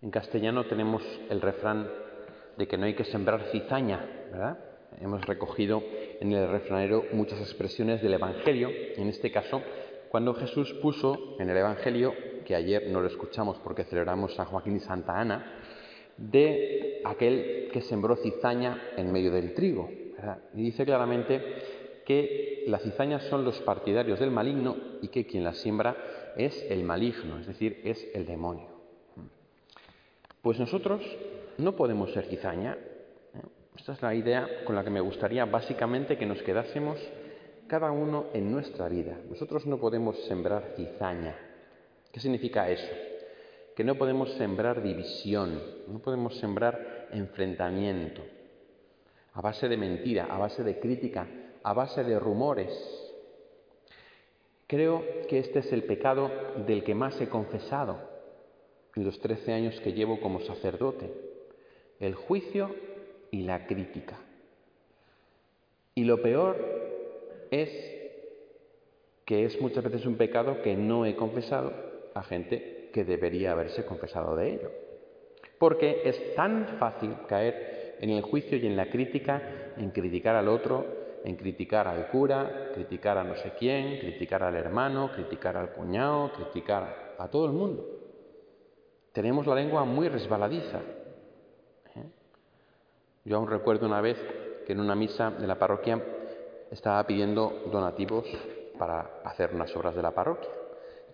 En castellano tenemos el refrán de que no hay que sembrar cizaña, ¿verdad? Hemos recogido en el refranero muchas expresiones del Evangelio, en este caso, cuando Jesús puso en el Evangelio, que ayer no lo escuchamos porque celebramos San Joaquín y Santa Ana, de aquel que sembró cizaña en medio del trigo. Y dice claramente que las cizañas son los partidarios del maligno y que quien las siembra es el maligno, es decir, es el demonio. Pues nosotros no podemos ser cizaña. ¿eh? Esta es la idea con la que me gustaría básicamente que nos quedásemos cada uno en nuestra vida. Nosotros no podemos sembrar cizaña. ¿Qué significa eso? Que no podemos sembrar división, no podemos sembrar enfrentamiento a base de mentira, a base de crítica, a base de rumores. Creo que este es el pecado del que más he confesado los 13 años que llevo como sacerdote, el juicio y la crítica. Y lo peor es que es muchas veces un pecado que no he confesado a gente que debería haberse confesado de ello. Porque es tan fácil caer en el juicio y en la crítica, en criticar al otro, en criticar al cura, criticar a no sé quién, criticar al hermano, criticar al cuñado, criticar a todo el mundo. Tenemos la lengua muy resbaladiza. ¿eh? Yo aún recuerdo una vez que en una misa de la parroquia estaba pidiendo donativos para hacer unas obras de la parroquia.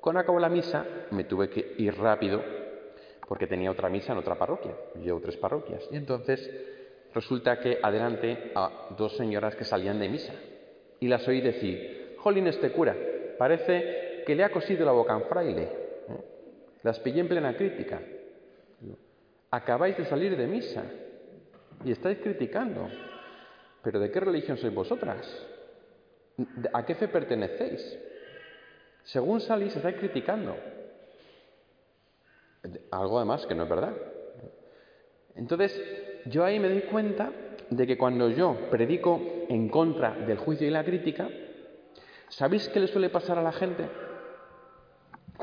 Cuando acabó la misa me tuve que ir rápido porque tenía otra misa en otra parroquia. Llevo tres parroquias. Y entonces resulta que adelante a dos señoras que salían de misa y las oí decir, jolín este cura, parece que le ha cosido la boca a un fraile. Las pillé en plena crítica. Acabáis de salir de misa y estáis criticando. ¿Pero de qué religión sois vosotras? ¿A qué fe pertenecéis? Según salís, estáis criticando. Algo además que no es verdad. Entonces, yo ahí me doy cuenta de que cuando yo predico en contra del juicio y la crítica, ¿sabéis qué le suele pasar a la gente?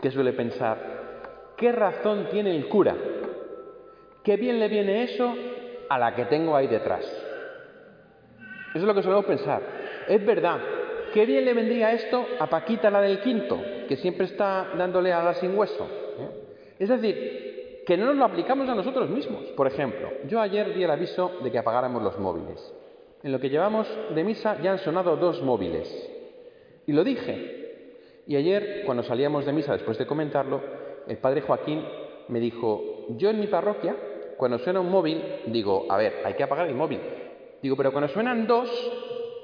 Que suele pensar, ¿qué razón tiene el cura? ¿Qué bien le viene eso a la que tengo ahí detrás? Eso es lo que solemos pensar. Es verdad, ¿qué bien le vendría esto a Paquita, la del quinto, que siempre está dándole a sin hueso? ¿eh? Es decir, que no nos lo aplicamos a nosotros mismos. Por ejemplo, yo ayer di el aviso de que apagáramos los móviles. En lo que llevamos de misa ya han sonado dos móviles. Y lo dije. Y ayer, cuando salíamos de misa, después de comentarlo, el padre Joaquín me dijo, yo en mi parroquia, cuando suena un móvil, digo, a ver, hay que apagar el móvil. Digo, pero cuando suenan dos,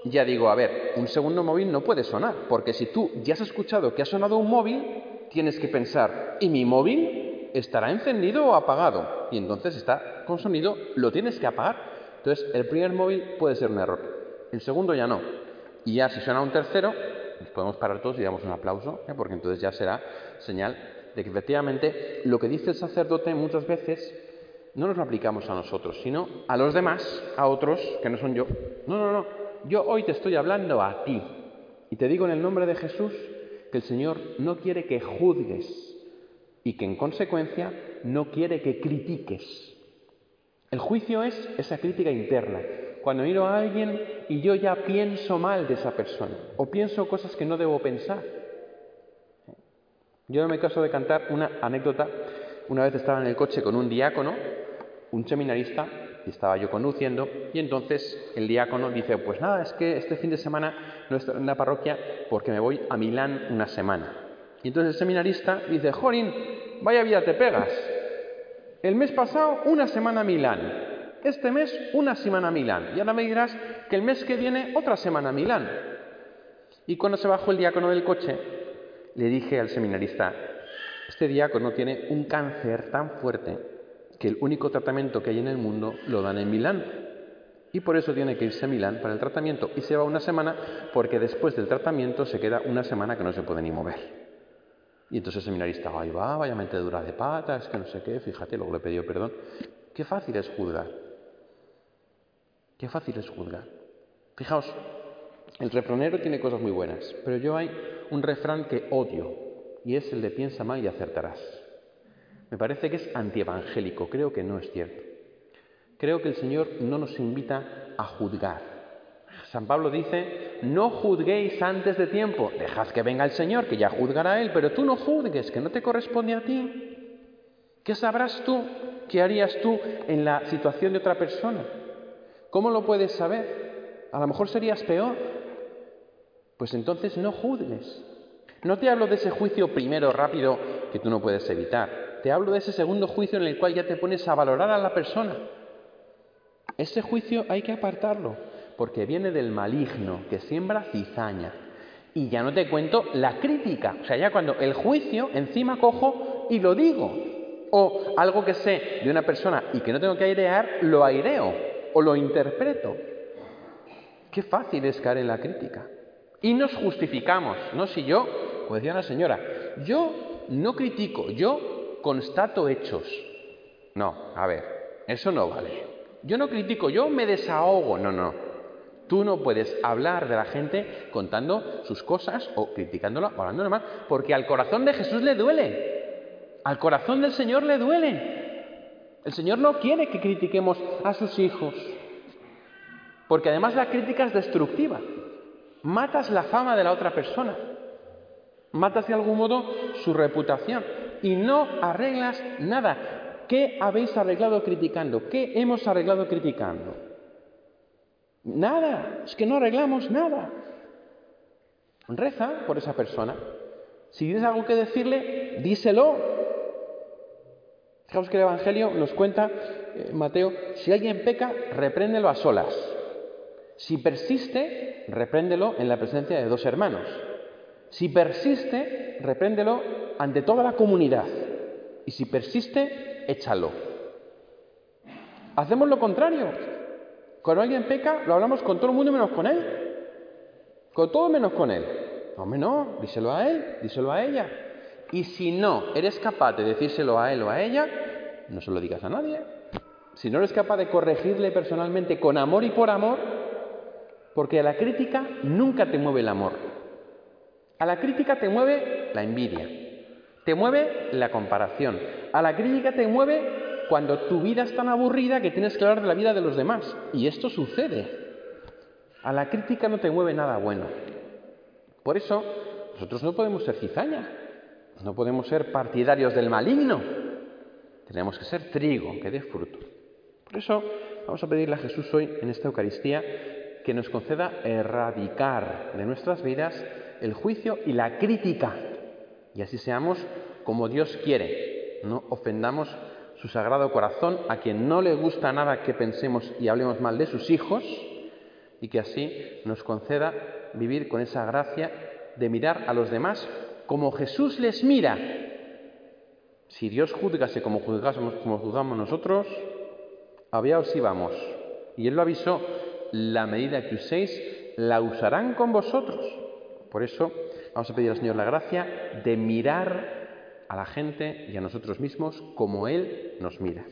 ya digo, a ver, un segundo móvil no puede sonar, porque si tú ya has escuchado que ha sonado un móvil, tienes que pensar, ¿y mi móvil estará encendido o apagado? Y entonces está con sonido, lo tienes que apagar. Entonces, el primer móvil puede ser un error, el segundo ya no. Y ya si suena un tercero, nos podemos parar todos y damos un aplauso, ¿eh? porque entonces ya será señal de que efectivamente lo que dice el sacerdote muchas veces no nos lo aplicamos a nosotros, sino a los demás, a otros que no son yo. No, no, no. Yo hoy te estoy hablando a ti. Y te digo en el nombre de Jesús que el Señor no quiere que juzgues y que en consecuencia no quiere que critiques. El juicio es esa crítica interna. Cuando miro a alguien y yo ya pienso mal de esa persona o pienso cosas que no debo pensar. Yo no me caso de cantar una anécdota. Una vez estaba en el coche con un diácono un seminarista y estaba yo conduciendo y entonces el diácono dice, pues nada, es que este fin de semana no estoy en la parroquia porque me voy a Milán una semana. Y entonces el seminarista dice, Jorín, vaya vida te pegas. El mes pasado una semana a Milán, este mes una semana a Milán y ahora me dirás que el mes que viene otra semana a Milán. Y cuando se bajó el diácono del coche, le dije al seminarista, este diácono tiene un cáncer tan fuerte que el único tratamiento que hay en el mundo lo dan en Milán. Y por eso tiene que irse a Milán para el tratamiento. Y se va una semana porque después del tratamiento se queda una semana que no se puede ni mover. Y entonces el seminarista, ahí va, vaya mente dura de patas, que no sé qué, fíjate, luego le pidió perdón. Qué fácil es juzgar. Qué fácil es juzgar. Fijaos, el refranero tiene cosas muy buenas, pero yo hay un refrán que odio, y es el de piensa mal y acertarás. Me parece que es antievangélico, creo que no es cierto. Creo que el Señor no nos invita a juzgar. San Pablo dice, no juzguéis antes de tiempo, dejad que venga el Señor, que ya juzgará Él, pero tú no juzgues, que no te corresponde a ti. ¿Qué sabrás tú? ¿Qué harías tú en la situación de otra persona? ¿Cómo lo puedes saber? A lo mejor serías peor. Pues entonces no juzgues. No te hablo de ese juicio primero rápido que tú no puedes evitar. Te hablo de ese segundo juicio en el cual ya te pones a valorar a la persona. Ese juicio hay que apartarlo, porque viene del maligno que siembra cizaña. Y ya no te cuento la crítica, o sea, ya cuando el juicio encima cojo y lo digo. O algo que sé de una persona y que no tengo que airear, lo aireo o lo interpreto. Qué fácil es caer en la crítica. Y nos justificamos, ¿no? Si yo, como decía la señora, yo no critico, yo constato hechos. No, a ver, eso no vale. Yo no critico, yo me desahogo. No, no. Tú no puedes hablar de la gente contando sus cosas o criticándola o hablando mal, porque al corazón de Jesús le duele. Al corazón del Señor le duele. El Señor no quiere que critiquemos a sus hijos. Porque además la crítica es destructiva. Matas la fama de la otra persona. Matas de algún modo su reputación. Y no arreglas nada. ¿Qué habéis arreglado criticando? ¿Qué hemos arreglado criticando? Nada, es que no arreglamos nada. Reza por esa persona. Si tienes algo que decirle, díselo. Fijaos que el Evangelio nos cuenta, eh, Mateo, si alguien peca, repréndelo a solas. Si persiste, repréndelo en la presencia de dos hermanos. Si persiste, repréndelo ante toda la comunidad. Y si persiste, échalo. Hacemos lo contrario. Cuando alguien peca, lo hablamos con todo el mundo menos con él. Con todo menos con él. Hombre, no, díselo a él, díselo a ella. Y si no eres capaz de decírselo a él o a ella, no se lo digas a nadie. Si no eres capaz de corregirle personalmente con amor y por amor, porque a la crítica nunca te mueve el amor. A la crítica te mueve la envidia, te mueve la comparación. A la crítica te mueve cuando tu vida es tan aburrida que tienes que hablar de la vida de los demás. Y esto sucede. A la crítica no te mueve nada bueno. Por eso, nosotros no podemos ser cizaña. No podemos ser partidarios del maligno. Tenemos que ser trigo que dé fruto. Por eso vamos a pedirle a Jesús hoy en esta Eucaristía que nos conceda erradicar de nuestras vidas el juicio y la crítica y así seamos como Dios quiere. No ofendamos su sagrado corazón a quien no le gusta nada que pensemos y hablemos mal de sus hijos y que así nos conceda vivir con esa gracia de mirar a los demás como Jesús les mira. Si Dios juzgase como juzgásemos, como juzgamos nosotros, habíaos y vamos. Y Él lo avisó, la medida que uséis la usarán con vosotros. Por eso Vamos a pedir al Señor la gracia de mirar a la gente y a nosotros mismos como Él nos mira.